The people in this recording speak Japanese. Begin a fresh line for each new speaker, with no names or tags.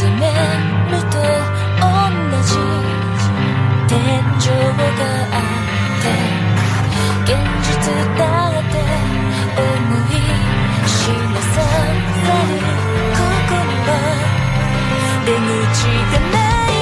覚めるじ天井があって現実だって思いしなされる心は出口がない